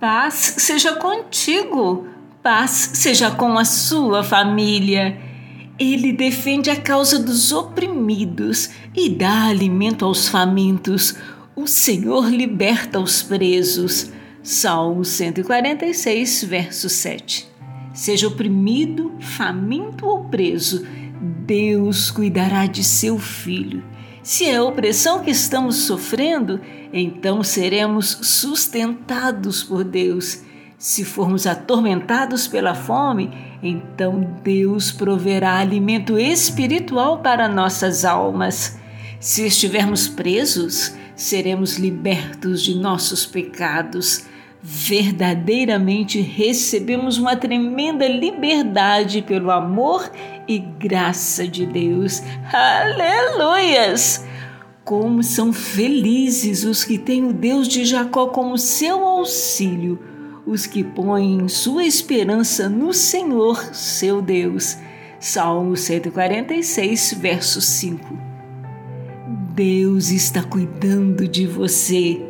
Paz seja contigo, paz seja com a sua família. Ele defende a causa dos oprimidos e dá alimento aos famintos. O Senhor liberta os presos. Salmo 146, verso 7. Seja oprimido, faminto ou preso, Deus cuidará de seu filho. Se é a opressão que estamos sofrendo, então seremos sustentados por Deus. Se formos atormentados pela fome, então Deus proverá alimento espiritual para nossas almas. Se estivermos presos, seremos libertos de nossos pecados. Verdadeiramente recebemos uma tremenda liberdade pelo amor e graça de Deus. Aleluias! Como são felizes os que têm o Deus de Jacó como seu auxílio, os que põem sua esperança no Senhor, seu Deus. Salmo 146, verso 5. Deus está cuidando de você.